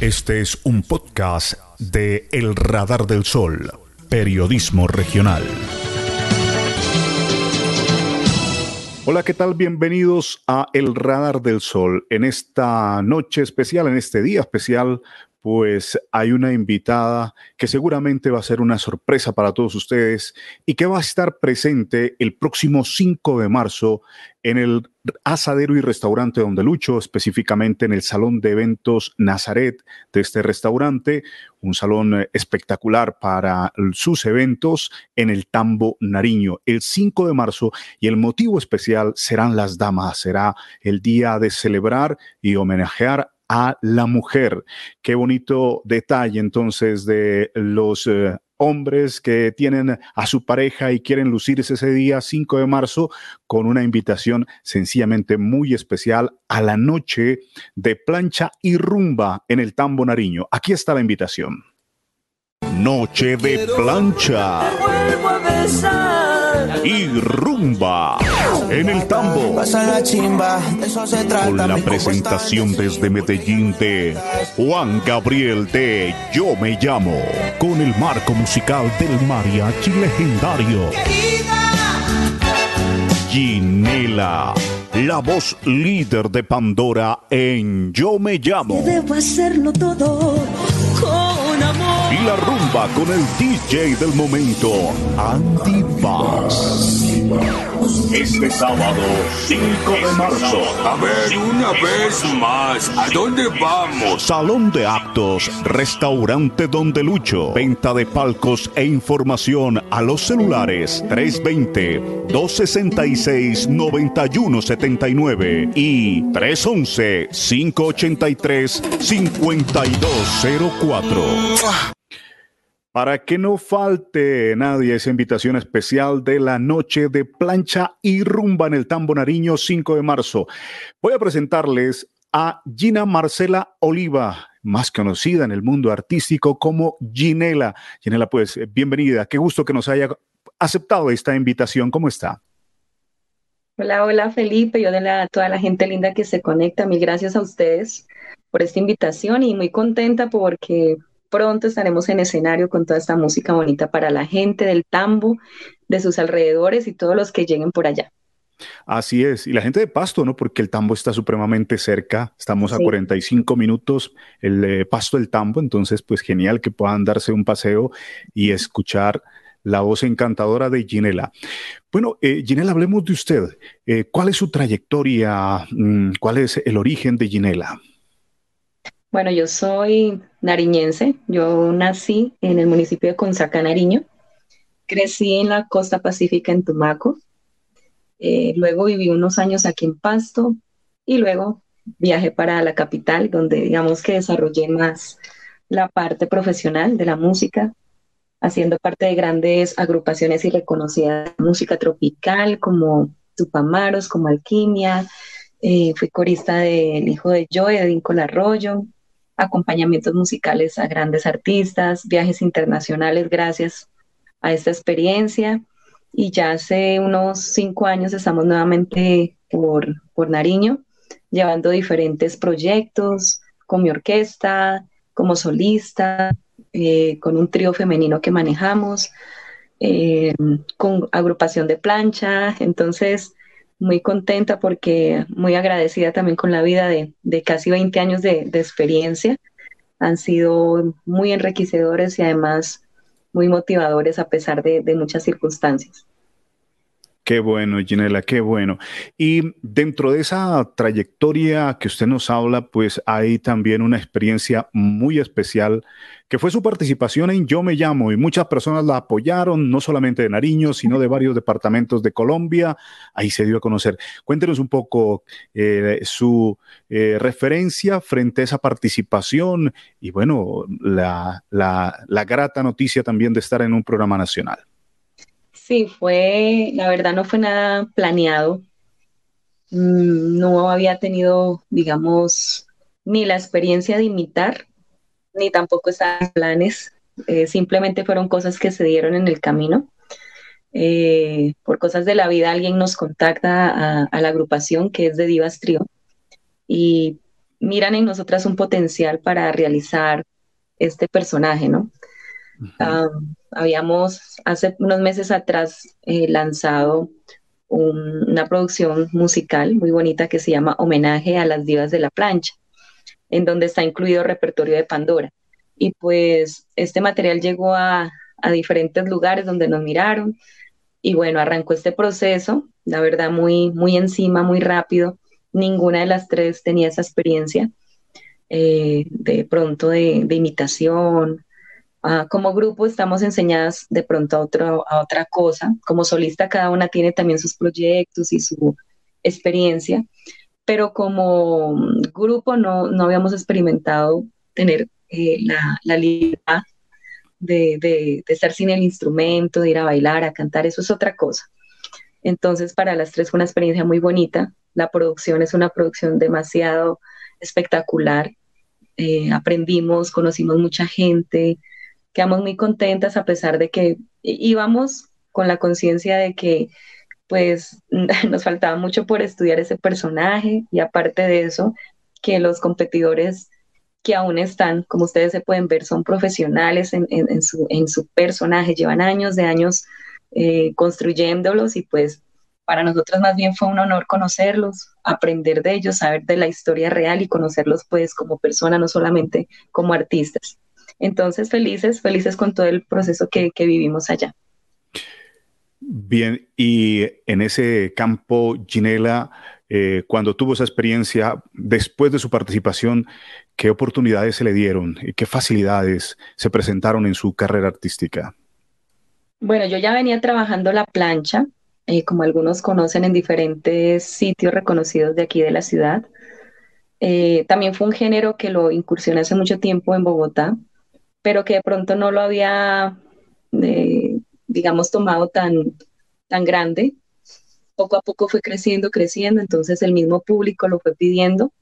Este es un podcast de El Radar del Sol, periodismo regional. Hola, ¿qué tal? Bienvenidos a El Radar del Sol. En esta noche especial, en este día especial, pues hay una invitada que seguramente va a ser una sorpresa para todos ustedes y que va a estar presente el próximo 5 de marzo en el asadero y restaurante Donde Lucho, específicamente en el salón de eventos Nazaret de este restaurante, un salón espectacular para sus eventos en el Tambo Nariño, el 5 de marzo. Y el motivo especial serán las damas, será el día de celebrar y homenajear a la mujer. Qué bonito detalle entonces de los eh, hombres que tienen a su pareja y quieren lucirse ese día 5 de marzo con una invitación sencillamente muy especial a la noche de plancha y rumba en el Tambo Nariño. Aquí está la invitación. Noche de plancha y rumba en el tambo. Con la presentación desde Medellín de Juan Gabriel de Yo Me Llamo, con el marco musical del mariachi legendario. Ginela, la voz líder de Pandora en Yo Me Llamo. Debo hacerlo todo. Y la rumba con el DJ del momento, Andy Bass. Este sábado, 5 de marzo. A ver, una vez más, ¿a dónde vamos? Salón de actos, restaurante Donde Lucho, venta de palcos e información a los celulares 320-266-9179 y 311-583-5204. Para que no falte nadie esa invitación especial de la noche de plancha y rumba en el Tambo Nariño 5 de marzo. Voy a presentarles a Gina Marcela Oliva, más conocida en el mundo artístico como Ginela. Ginela, pues bienvenida. Qué gusto que nos haya aceptado esta invitación. ¿Cómo está? Hola, hola Felipe y hola a toda la gente linda que se conecta. Mil gracias a ustedes por esta invitación y muy contenta porque pronto estaremos en escenario con toda esta música bonita para la gente del tambo, de sus alrededores y todos los que lleguen por allá. Así es, y la gente de Pasto, ¿no? Porque el tambo está supremamente cerca, estamos a 45 minutos el eh, Pasto del Tambo, entonces pues genial que puedan darse un paseo y escuchar la voz encantadora de Ginela. Bueno, eh, Ginela, hablemos de usted. Eh, ¿Cuál es su trayectoria? Mm, ¿Cuál es el origen de Ginela? Bueno, yo soy nariñense. Yo nací en el municipio de Consaca, Nariño. Crecí en la costa pacífica en Tumaco. Eh, luego viví unos años aquí en Pasto y luego viajé para la capital, donde digamos que desarrollé más la parte profesional de la música, haciendo parte de grandes agrupaciones y reconocidas de música tropical como Tupamaros, como Alquimia. Eh, fui corista del hijo de Joe, de Vincola Arroyo, acompañamientos musicales a grandes artistas, viajes internacionales gracias a esta experiencia. Y ya hace unos cinco años estamos nuevamente por, por Nariño, llevando diferentes proyectos con mi orquesta, como solista, eh, con un trío femenino que manejamos, eh, con agrupación de plancha. Entonces, muy contenta porque muy agradecida también con la vida de, casi 20 años de, experiencia. Han sido muy enriquecedores y además muy motivadores a pesar de, muchas circunstancias. Qué bueno, Ginela, qué bueno. Y dentro de esa trayectoria que usted nos habla, pues hay también una experiencia muy especial que fue su participación en Yo Me Llamo y muchas personas la apoyaron, no solamente de Nariño, sino de varios departamentos de Colombia. Ahí se dio a conocer. Cuéntenos un poco eh, su eh, referencia frente a esa participación y bueno, la, la grata noticia también de estar en un programa nacional. Sí, fue, la verdad no fue nada planeado. Mm, no había tenido, digamos, ni la experiencia de imitar, ni tampoco estaban planes. Eh, simplemente fueron cosas que se dieron en el camino. Eh, por cosas de la vida alguien nos contacta a, la agrupación que es de Divas Trio y miran en nosotras un potencial para realizar este personaje, ¿no? Habíamos hace unos meses atrás eh, lanzado una producción musical muy bonita que se llama Homenaje a las Divas de la Plancha, en donde está incluido repertorio de Pandora. Y pues este material llegó a, diferentes lugares donde nos miraron y bueno, arrancó este proceso, la verdad muy, muy encima, muy rápido. Ninguna de las tres tenía esa experiencia eh, de pronto de imitación, Ah, como grupo estamos enseñadas de pronto a, otro, a otra cosa. Como solista cada una tiene también sus proyectos y su experiencia, pero como grupo no, no habíamos experimentado tener eh, la, la, libertad de, de, de, estar sin el instrumento, de ir a bailar, a cantar, eso es otra cosa. Entonces para las tres fue una experiencia muy bonita. La producción es una producción demasiado espectacular. Eh, aprendimos, conocimos mucha gente, quedamos muy contentas a pesar de que íbamos con la conciencia de que pues nos faltaba mucho por estudiar ese personaje y aparte de eso, que los competidores que aún están, como ustedes se pueden ver, son profesionales en, su, personaje, llevan años de años eh, construyéndolos y pues para nosotros más bien fue un honor conocerlos, aprender de ellos, saber de la historia real y conocerlos pues como personas, no solamente como artistas. Entonces, felices, felices con todo el proceso que, vivimos allá. Bien, y en ese campo, Ginela, eh, cuando tuvo esa experiencia, después de su participación, ¿qué oportunidades se le dieron y qué facilidades se presentaron en su carrera artística? Bueno, yo ya venía trabajando la plancha, eh, como algunos conocen, en diferentes sitios reconocidos de aquí de la ciudad. Eh, también fue un género que lo incursioné hace mucho tiempo en Bogotá pero que de pronto no lo había, eh, digamos, tomado tan, tan grande. Poco a poco fue creciendo, creciendo, entonces el mismo público lo fue pidiendo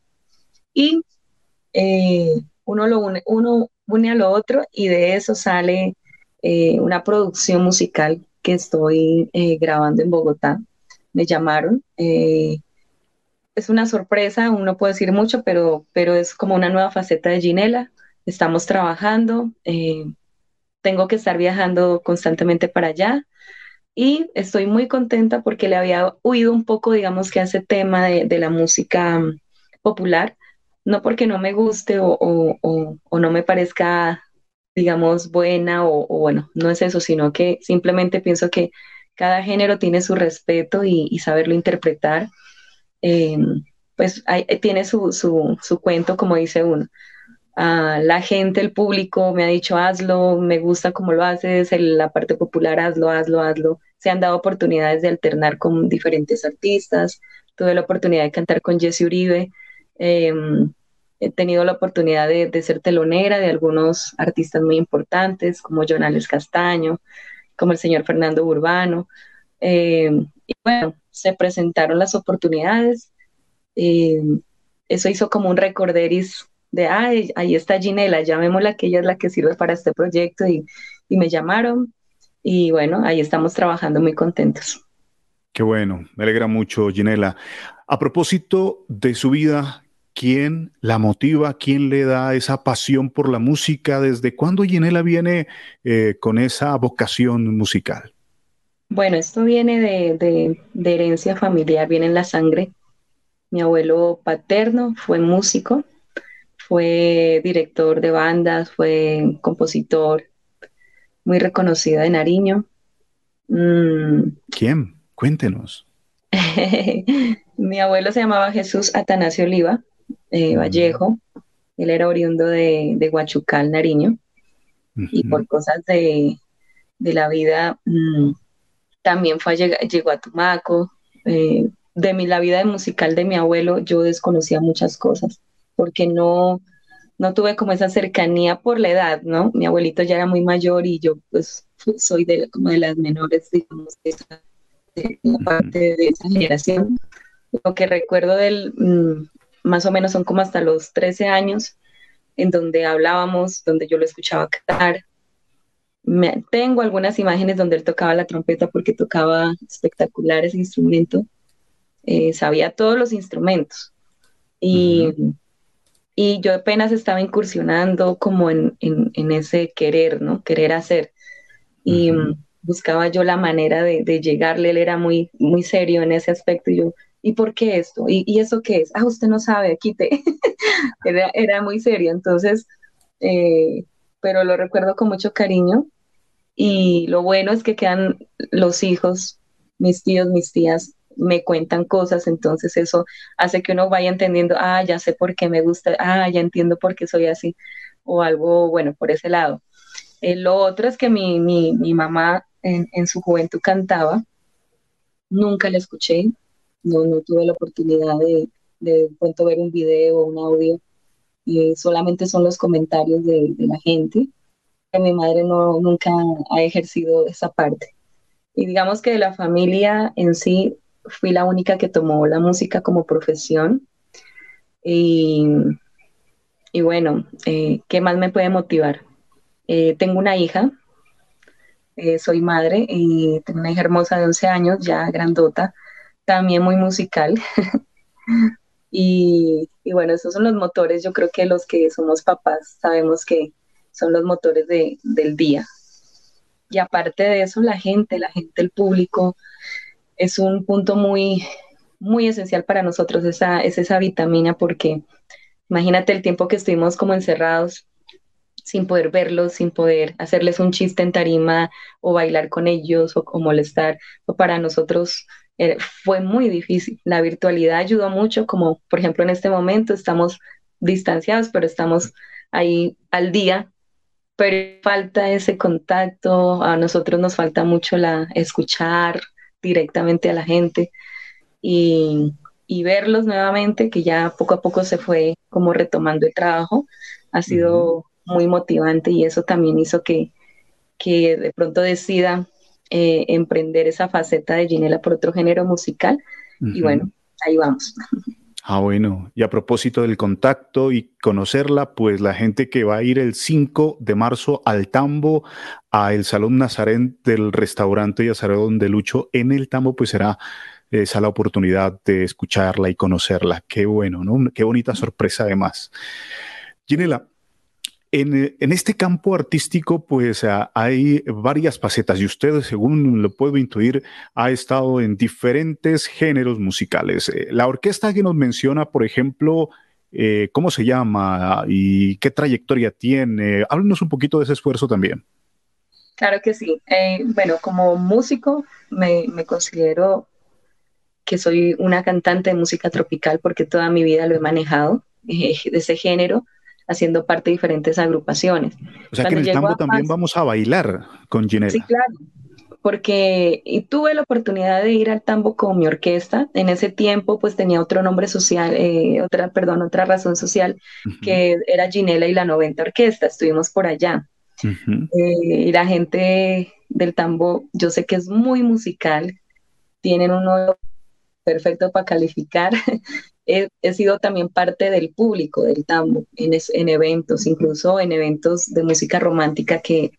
y eh, uno, lo une, uno une a lo otro y de eso sale eh, una producción musical que estoy grabando en Bogotá. Me llamaron. es una sorpresa, uno puede decir mucho, pero, pero es como una nueva faceta de Ginela estamos trabajando, eh, tengo que estar viajando constantemente para allá y estoy muy contenta porque le había oído un poco, digamos que a ese tema de, la música mm, popular, no porque no me guste o, no me parezca, digamos, buena o, bueno, no es eso, sino que simplemente pienso que cada género tiene su respeto y, saberlo interpretar, eh, pues tiene su, su cuento, como dice uno la gente, el público me ha dicho hazlo, me gusta cómo lo haces, la parte popular hazlo, hazlo, hazlo. Se han dado oportunidades de alternar con diferentes artistas. Tuve la oportunidad de cantar con Jesse Uribe. Em, he tenido la oportunidad de, ser telonera de algunos artistas muy importantes, como Jonales Castaño, como el señor Fernando Urbano. Em, y bueno, se presentaron las oportunidades. Em, eso hizo como un recorderis de, ay, ahí está Ginela, llamémosla que ella es la que sirve para este proyecto y, me llamaron y bueno, ahí estamos trabajando muy contentos. Qué bueno, me alegra mucho, Ginela. A propósito de su vida, ¿quién la motiva? ¿Quién le da esa pasión por la música? ¿Desde cuándo Ginela viene eh, con esa vocación musical? Bueno, esto viene de, de herencia familiar, viene en la sangre. Mi abuelo paterno fue músico, fue director de bandas, fue compositor, muy reconocido de Nariño. Mm. ¿Quién? Cuéntenos. Mi abuelo se llamaba Jesús Atanasio Oliva eh, Vallejo. Él era oriundo de, de Huachucal, Nariño. Y por cosas de, de la vida, mm, también fue llegó a Tumaco. Eh, de mi, la vida musical de mi abuelo, yo desconocía muchas cosas, porque no, no tuve como esa cercanía por la edad, ¿no? Mi abuelito ya era muy mayor y yo pues soy de, como de las menores, digamos, de, esa, parte de esa generación. Lo que recuerdo del, mm, más o menos son como hasta los 13 años, en donde hablábamos, donde yo lo escuchaba cantar. Me, tengo algunas imágenes donde él tocaba la trompeta porque tocaba espectacular ese instrumento. Eh, sabía todos los instrumentos. Y, y yo apenas estaba incursionando como en, en, ese querer, ¿no? Querer hacer. Y buscaba yo la manera de, de, llegarle, él era muy, muy serio en ese aspecto y yo, ¿y por qué esto? ¿Y, y eso qué es? Ah, usted no sabe, quite. era, era, muy serio, entonces, eh, pero lo recuerdo con mucho cariño y lo bueno es que quedan los hijos, mis tíos, mis tías, me cuentan cosas, entonces eso hace que uno vaya entendiendo, ah, ya sé por qué me gusta, ah, ya entiendo por qué soy así, o algo bueno por ese lado. Lo otro es que mi, mi, mi mamá en, en, su juventud cantaba, nunca la escuché, no, tuve la oportunidad de, de pronto ver un video o un audio, solamente son los comentarios de, de la gente, que mi madre no, nunca ha ejercido esa parte. Y digamos que de la familia en sí, fui la única que tomó la música como profesión. Y, y bueno, eh, ¿qué más me puede motivar? Eh, tengo una hija, eh, soy madre y tengo una hija hermosa de 11 años, ya grandota, también muy musical. y, y, bueno, esos son los motores, yo creo que los que somos papás sabemos que son los motores de, del día. Y aparte de eso, la gente, la gente, el público, es un punto muy, muy esencial para nosotros, esa, es esa vitamina, porque imagínate el tiempo que estuvimos como encerrados sin poder verlos, sin poder hacerles un chiste en tarima o bailar con ellos o, molestar. Para nosotros eh, fue muy difícil. La virtualidad ayudó mucho, como por ejemplo en este momento estamos distanciados, pero estamos ahí al día, pero falta ese contacto, a nosotros nos falta mucho la escuchar, directamente a la gente y, verlos nuevamente, que ya poco a poco se fue como retomando el trabajo, ha sido muy motivante y eso también hizo que, que de pronto decida eh, emprender esa faceta de Ginela por otro género musical. Y bueno, ahí vamos. Ah, bueno. Y a propósito del contacto y conocerla, pues la gente que va a ir el 5 de marzo al Tambo, a el Salón Nazarén del restaurante y Azarón de Lucho en el Tambo, pues será esa la oportunidad de escucharla y conocerla. Qué bueno, ¿no? Qué bonita sorpresa además. Ginela, en, este campo artístico, pues hay varias facetas y usted, según lo puedo intuir, ha estado en diferentes géneros musicales. Eh, la orquesta que nos menciona, por ejemplo, eh, ¿cómo se llama y qué trayectoria tiene? Háblenos un poquito de ese esfuerzo también. Claro que sí. Eh, bueno, como músico me, me considero que soy una cantante de música tropical porque toda mi vida lo he manejado de ese género haciendo parte de diferentes agrupaciones. O sea que en el tambo también vamos a bailar con Ginela. Sí, claro, porque y tuve la oportunidad de ir al tambo con mi orquesta. En ese tiempo, pues tenía otro nombre social, eh, otra, perdón, otra razón social, que era Ginela y la 90 Orquesta. Estuvimos por allá. Eh, y la gente del tambo, yo sé que es muy musical, tienen un oído perfecto para calificar he, sido también parte del público del tambo en, en eventos, incluso en eventos de música romántica que,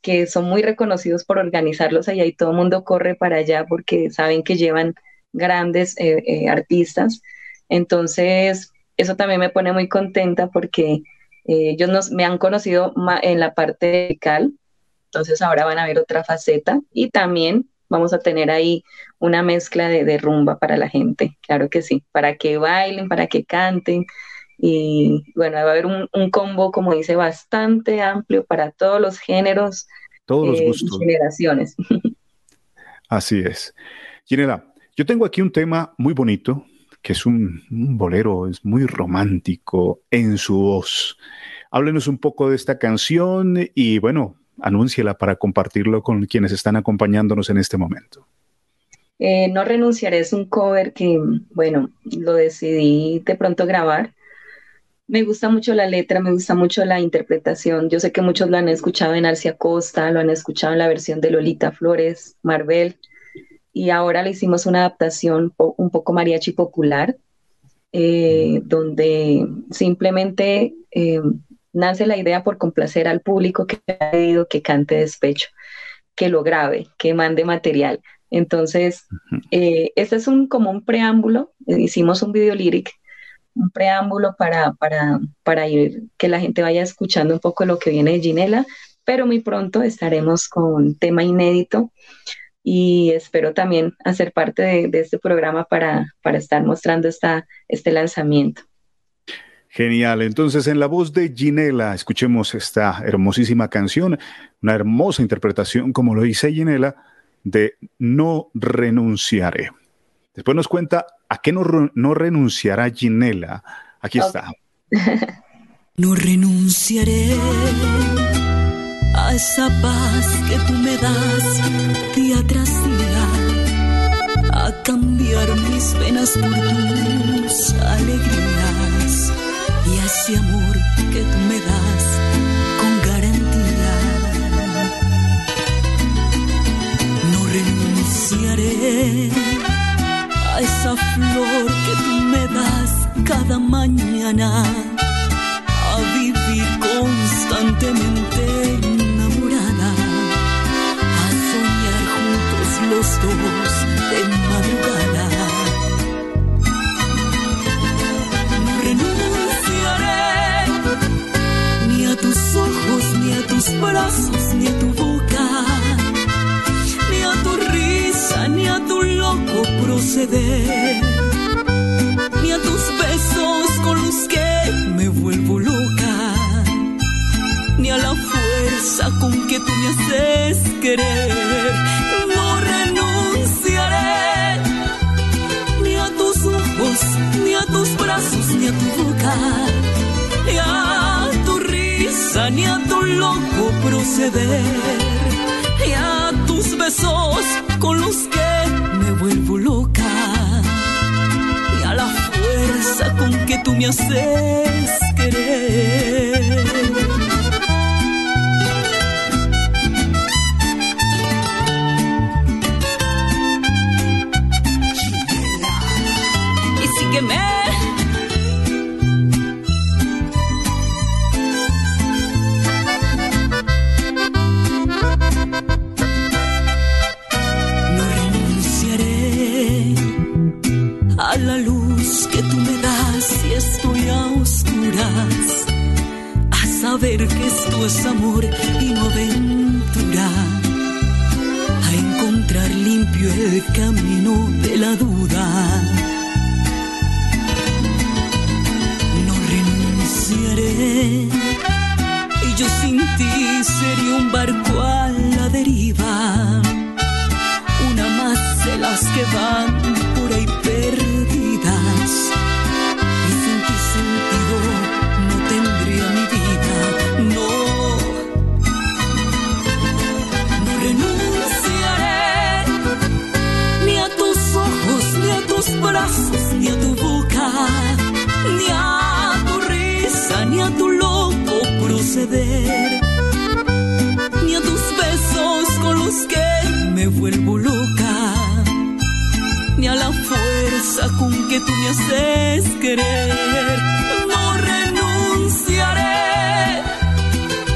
que son muy reconocidos por organizarlos allá y todo el mundo corre para allá porque saben que llevan grandes eh, eh, artistas. Entonces, eso también me pone muy contenta porque eh, ellos nos, me han conocido en la parte musical, entonces ahora van a ver otra faceta y también vamos a tener ahí una mezcla de, rumba para la gente, claro que sí, para que bailen, para que canten. Y bueno, va a haber un, combo, como dice, bastante amplio para todos los géneros, todos los eh, gustos. generaciones. Así es. Ginela, yo tengo aquí un tema muy bonito, que es un, bolero, es muy romántico en su voz. Háblenos un poco de esta canción y bueno, anúnciela para compartirlo con quienes están acompañándonos en este momento. Eh, no renunciaré es un cover que, bueno, lo decidí de pronto grabar. Me gusta mucho la letra, me gusta mucho la interpretación. Yo sé que muchos lo han escuchado en Arcia Costa, lo han escuchado en la versión de Lolita Flores, Marvel, y ahora le hicimos una adaptación un poco mariachi popular, eh, donde simplemente eh, nace la idea por complacer al público que ha pedido que cante despecho, que lo grabe, que mande material. Entonces, eh, este es un, como un preámbulo, hicimos un video lyric, un preámbulo para, para, para ir, que la gente vaya escuchando un poco lo que viene de Ginela, pero muy pronto estaremos con tema inédito y espero también hacer parte de, este programa para, para estar mostrando esta, este lanzamiento. Genial. Entonces, en la voz de Ginela, escuchemos esta hermosísima canción, una hermosa interpretación, como lo dice Ginela, de No renunciaré. Después nos cuenta a qué no, no renunciará Ginela. Aquí está. no renunciaré a esa paz que tú me das día tras día, a cambiar mis penas por tus alegrías y ese amor que tú me das a esa flor que tú me das cada mañana, a vivir constantemente los dos de madrugada. No renunciaré ni a tus ojos, ni a tus brazos, ni a tu boca ni a tu loco proceder, ni a tus besos con los que me vuelvo loca, ni a la fuerza con que tú me haces querer. Proceder y a tus besos con los que me vuelvo loca y a la fuerza con que tú me haces querer. Ver que esto es amor y no aventura. A encontrar limpio el camino de la duda. No renunciaré. Y yo sin ti sería un barco a la deriva. Una más las que van ni a la fuerza con que tú me haces querer. No renunciaré.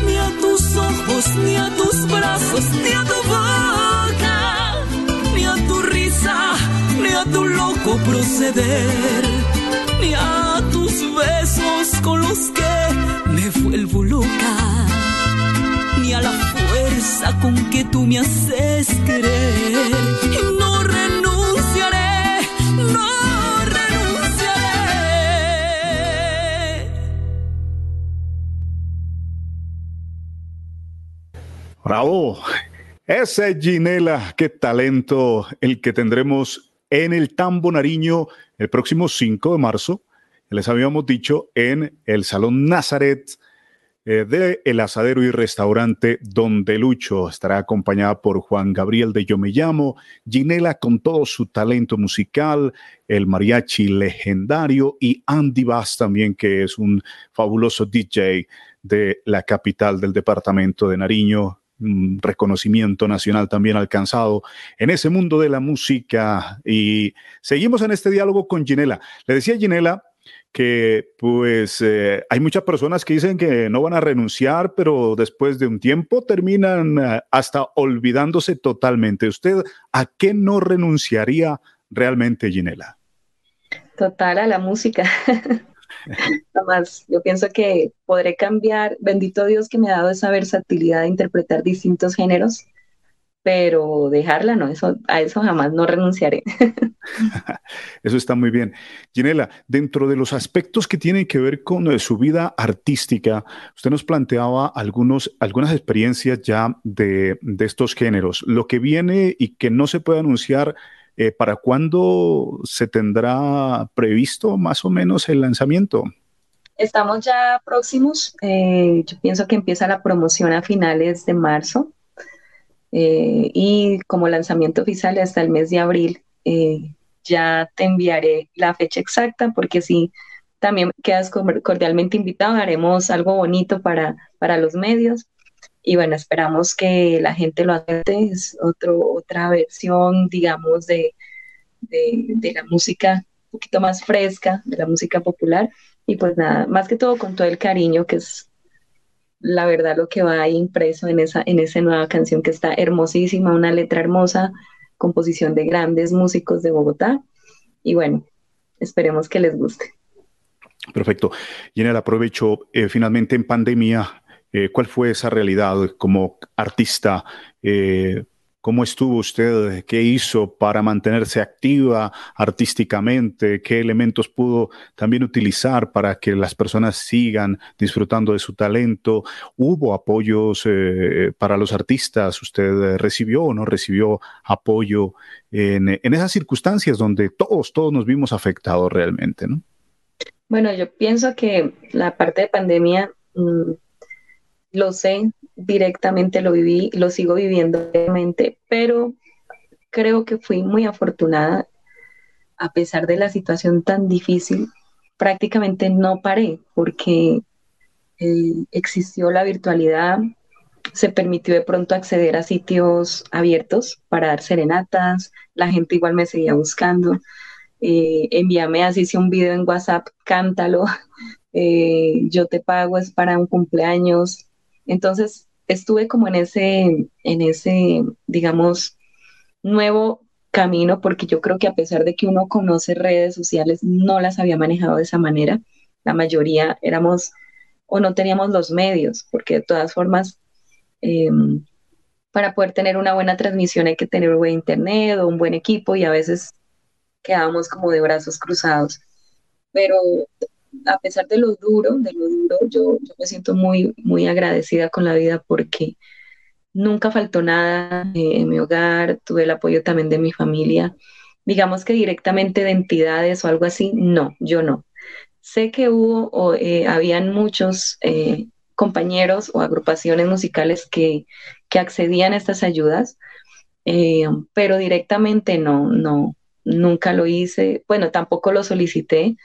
Ni a tus ojos, ni a tus brazos, ni a tu boca, ni a tu risa ni a tu loco proceder, ni a tus besos con los que me vuelvo loca, ni a la con que tú me haces querer. No renunciaré, no renunciaré. Bravo. Ese Ginela, qué talento el que tendremos en el Tambo Nariño el próximo 5 de marzo. Les habíamos dicho en el Salón Nazaret eh, de El Asadero y Restaurante Donde Lucho. Estará acompañada por Juan Gabriel de Yo Me Llamo, Ginela con todo su talento musical, el mariachi legendario y Andy Bass también, que es un fabuloso DJ de la capital del departamento de Nariño, un reconocimiento nacional también alcanzado en ese mundo de la música. Y seguimos en este diálogo con Ginela. Le decía Ginela que pues eh, hay muchas personas que dicen que no van a renunciar, pero después de un tiempo terminan eh, hasta olvidándose totalmente. ¿Usted a qué no renunciaría realmente, Ginela? Total, a la música. Además, yo pienso que podré cambiar, bendito Dios que me ha dado esa versatilidad de interpretar distintos géneros pero dejarla no, eso, a eso jamás no renunciaré. eso está muy bien. Ginela, dentro de los aspectos que tienen que ver con eh, su vida artística, usted nos planteaba algunos, algunas experiencias ya de, estos géneros. Lo que viene y que no se puede anunciar, eh, ¿para cuándo se tendrá previsto más o menos el lanzamiento? Estamos ya próximos. Eh, yo pienso que empieza la promoción a finales de marzo. Eh, y como lanzamiento oficial hasta el mes de abril, eh, ya te enviaré la fecha exacta porque si también quedas cordialmente invitado, haremos algo bonito para, para los medios. Y bueno, esperamos que la gente lo acepte, es otro, otra versión, digamos, de, de, de la música un poquito más fresca, de la música popular. Y pues nada, más que todo con todo el cariño que es la verdad lo que va ahí impreso en esa, en esa nueva canción que está hermosísima, una letra hermosa, composición de grandes músicos de Bogotá. Y bueno, esperemos que les guste. Perfecto. Y en el aprovecho, eh, finalmente en pandemia, eh, ¿cuál fue esa realidad como artista? Eh, ¿Cómo estuvo usted? ¿Qué hizo para mantenerse activa artísticamente? ¿Qué elementos pudo también utilizar para que las personas sigan disfrutando de su talento? ¿Hubo apoyos eh, para los artistas? ¿Usted recibió o no recibió apoyo en, esas circunstancias donde todos, todos nos vimos afectados realmente? ¿no? Bueno, yo pienso que la parte de pandemia mm, lo sé, directamente lo viví, lo sigo viviendo pero creo que fui muy afortunada. A pesar de la situación tan difícil, prácticamente no paré porque eh, existió la virtualidad, se permitió de pronto acceder a sitios abiertos para dar serenatas, la gente igual me seguía buscando, eh, envíame así si un video en WhatsApp, cántalo, eh, yo te pago, es para un cumpleaños, entonces, estuve como en ese, en ese, digamos, nuevo camino, porque yo creo que a pesar de que uno conoce redes sociales, no las había manejado de esa manera. La mayoría éramos o no teníamos los medios, porque de todas formas, em, para poder tener una buena transmisión hay que tener un buen internet o un buen equipo y a veces quedábamos como de brazos cruzados. Pero a pesar de lo duro, de lo duro, yo, me siento muy, muy agradecida con la vida porque nunca faltó nada eh, en mi hogar, tuve el apoyo también de mi familia. Digamos que directamente de entidades o algo así, no, yo no. Sé que hubo o eh, habían muchos eh, compañeros o agrupaciones musicales que, que accedían a estas ayudas, pero directamente no, no, nunca lo hice. Bueno, tampoco lo solicité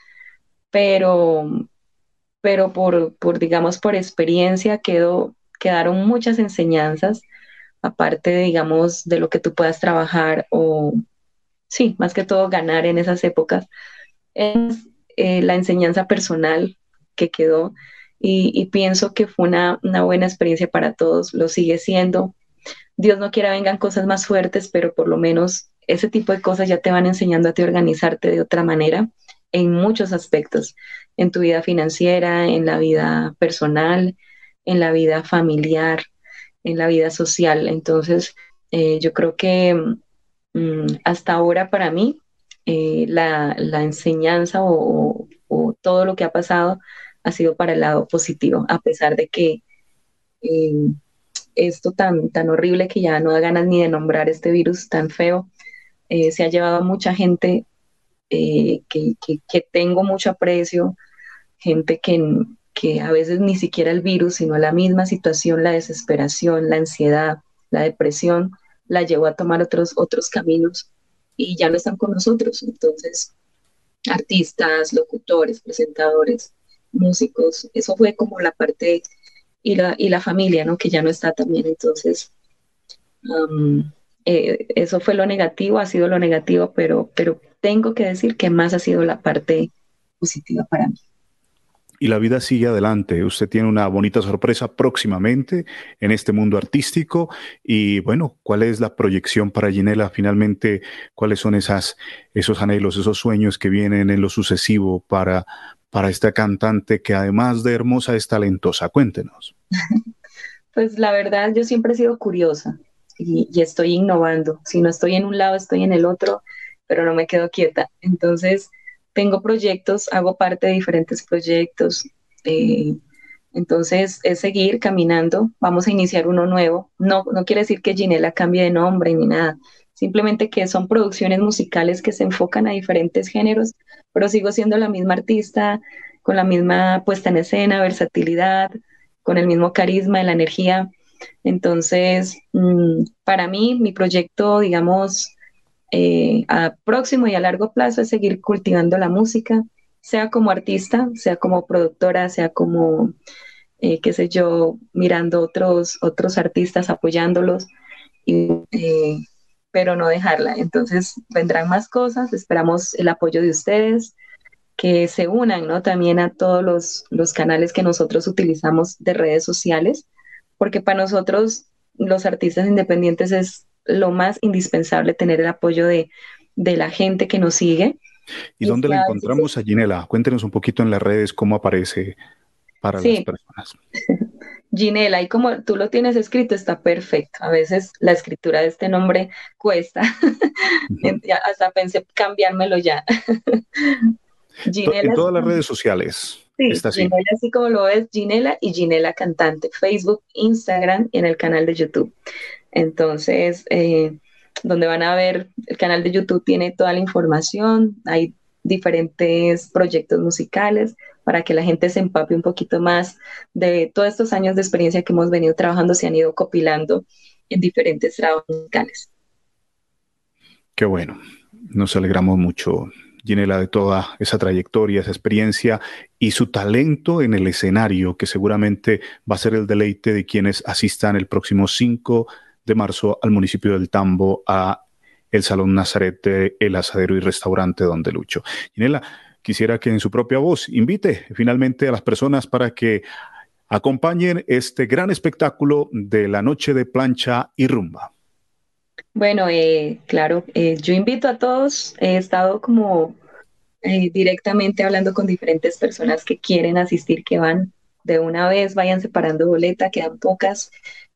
pero, pero por, por, digamos, por experiencia quedó, quedaron muchas enseñanzas, aparte, digamos, de lo que tú puedas trabajar o, sí, más que todo ganar en esas épocas, es eh, la enseñanza personal que quedó y, pienso que fue una, una, buena experiencia para todos, lo sigue siendo. Dios no quiera vengan cosas más fuertes, pero por lo menos ese tipo de cosas ya te van enseñando a ti organizarte de otra manera en muchos aspectos, en tu vida financiera, en la vida personal, en la vida familiar, en la vida social. Entonces, eh, yo creo que mm, hasta ahora para mí eh, la, enseñanza o, todo lo que ha pasado ha sido para el lado positivo, a pesar de que eh, esto tan, tan horrible que ya no da ganas ni de nombrar este virus tan feo, eh, se ha llevado a mucha gente eh, que, que, tengo mucho aprecio, gente que, que a veces ni siquiera el virus, sino la misma situación, la desesperación, la ansiedad, la depresión, la llevó a tomar otros, otros caminos y ya no están con nosotros. Entonces, artistas, locutores, presentadores, músicos, eso fue como la parte y la, y la familia, ¿no? Que ya no está también. Entonces, eh, eso fue lo negativo, ha sido lo negativo, pero, pero tengo que decir que más ha sido la parte positiva para mí y la vida sigue adelante. Usted tiene una bonita sorpresa próximamente en este mundo artístico y bueno, ¿cuál es la proyección para Ginela finalmente? ¿Cuáles son esas, esos anhelos, esos sueños que vienen en lo sucesivo para, para esta cantante que además de hermosa es talentosa? Cuéntenos. Pues la verdad, yo siempre he sido curiosa y, y estoy innovando. Si no estoy en un lado, estoy en el otro, pero no me quedo quieta. Entonces, tengo proyectos, hago parte de diferentes proyectos. Eh, entonces es seguir caminando, vamos a iniciar uno nuevo. No, no quiere decir que Ginela cambie de nombre ni nada, simplemente que son producciones musicales que se enfocan a diferentes géneros, pero sigo siendo la misma artista, con la misma puesta en escena, versatilidad, con el mismo carisma, la energía. Entonces, mm, para mí, mi proyecto, digamos, eh, a próximo y a largo plazo es seguir cultivando la música, sea como artista, sea como productora, sea como, eh, qué sé yo, mirando otros, otros artistas, apoyándolos, eh, pero no dejarla. Entonces vendrán más cosas, esperamos el apoyo de ustedes, que se unan ¿no? también a todos los, los canales que nosotros utilizamos de redes sociales, porque para nosotros los artistas independientes es lo más indispensable tener el apoyo de, la gente que nos sigue. ¿Y, dónde la encontramos a Ginela? Cuéntenos un poquito en las redes cómo aparece para las personas. Ginela, y como tú lo tienes escrito, está perfecto. A veces la escritura de este nombre cuesta. Hasta pensé cambiármelo ya. en todas las redes sociales. Sí, está así. Ginela, así como lo ves, Ginela y Ginela Cantante, Facebook, Instagram y en el canal de YouTube. Entonces, eh, donde van a ver, el canal de YouTube tiene toda la información, hay diferentes proyectos musicales para que la gente se empape un poquito más de todos estos años de experiencia que hemos venido trabajando, se han ido copilando en diferentes trabajos musicales. Qué bueno, nos alegramos mucho, Ginela, de toda esa trayectoria, esa experiencia y su talento en el escenario, que seguramente va a ser el deleite de quienes asistan el próximo 5 de marzo al municipio del Tambo, a el Salón Nazaret El Asadero y Restaurante Donde Lucho. Ginela, quisiera que en su propia voz invite finalmente a las personas para que acompañen este gran espectáculo de la noche de plancha y rumba. Bueno, eh, claro, eh, yo invito a todos, he estado como eh, directamente hablando con diferentes personas que quieren asistir, que van de una vez, vayan separando boleta, quedan pocas.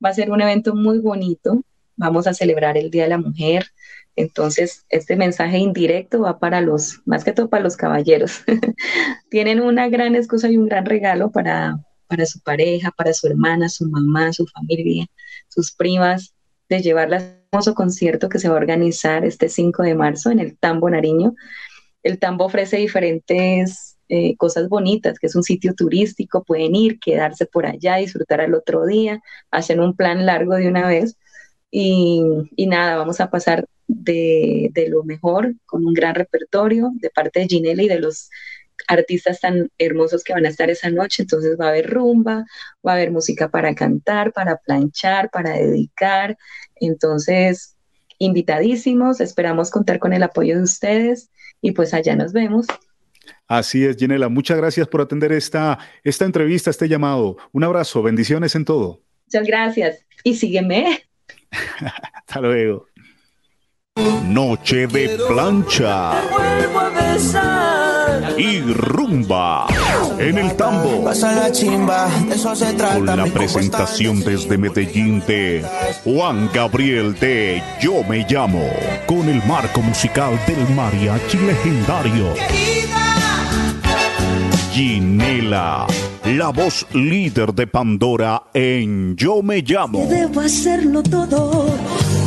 Va a ser un evento muy bonito. Vamos a celebrar el Día de la Mujer. Entonces, este mensaje indirecto va para los, más que todo para los caballeros. Tienen una gran excusa y un gran regalo para, para su pareja, para su hermana, su mamá, su familia, sus primas, de llevarlas a hermoso concierto que se va a organizar este 5 de marzo en el Tambo Nariño. El Tambo ofrece diferentes eh, cosas bonitas, que es un sitio turístico, pueden ir, quedarse por allá, disfrutar al otro día, hacer un plan largo de una vez. Y, nada, vamos a pasar de, lo mejor con un gran repertorio de parte de Ginelli y de los artistas tan hermosos que van a estar esa noche. Entonces va a haber rumba, va a haber música para cantar, para planchar, para dedicar. Entonces, invitadísimos, esperamos contar con el apoyo de ustedes y pues allá nos vemos. Así es, Ginela. Muchas gracias por atender esta, esta entrevista, este llamado. Un abrazo, bendiciones en todo. Muchas gracias. Y sígueme. Hasta luego. Noche de plancha y rumba en el tambo. Con la presentación desde Medellín de Juan Gabriel de Yo Me Llamo, con el marco musical del mariachi legendario. Ginela la voz líder de Pandora en Yo Me Llamo. Debo hacerlo todo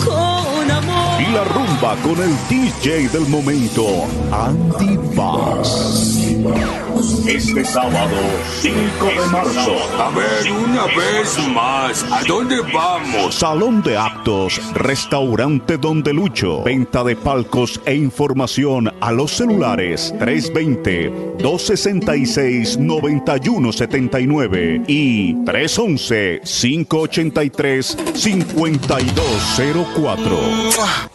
con amor. Y la rumba con el DJ del momento, Andy Bass. Este sábado, 5 de marzo. A ver, una vez más, ¿a dónde vamos? Salón de actos, restaurante Donde Lucho, venta de palcos e información a los celulares 320-266-9179 y 311-583-5204.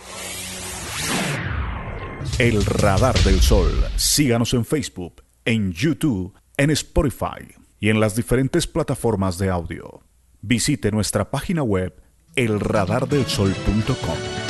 El Radar del Sol. Síganos en Facebook, en YouTube, en Spotify y en las diferentes plataformas de audio. Visite nuestra página web elradardelsol.com.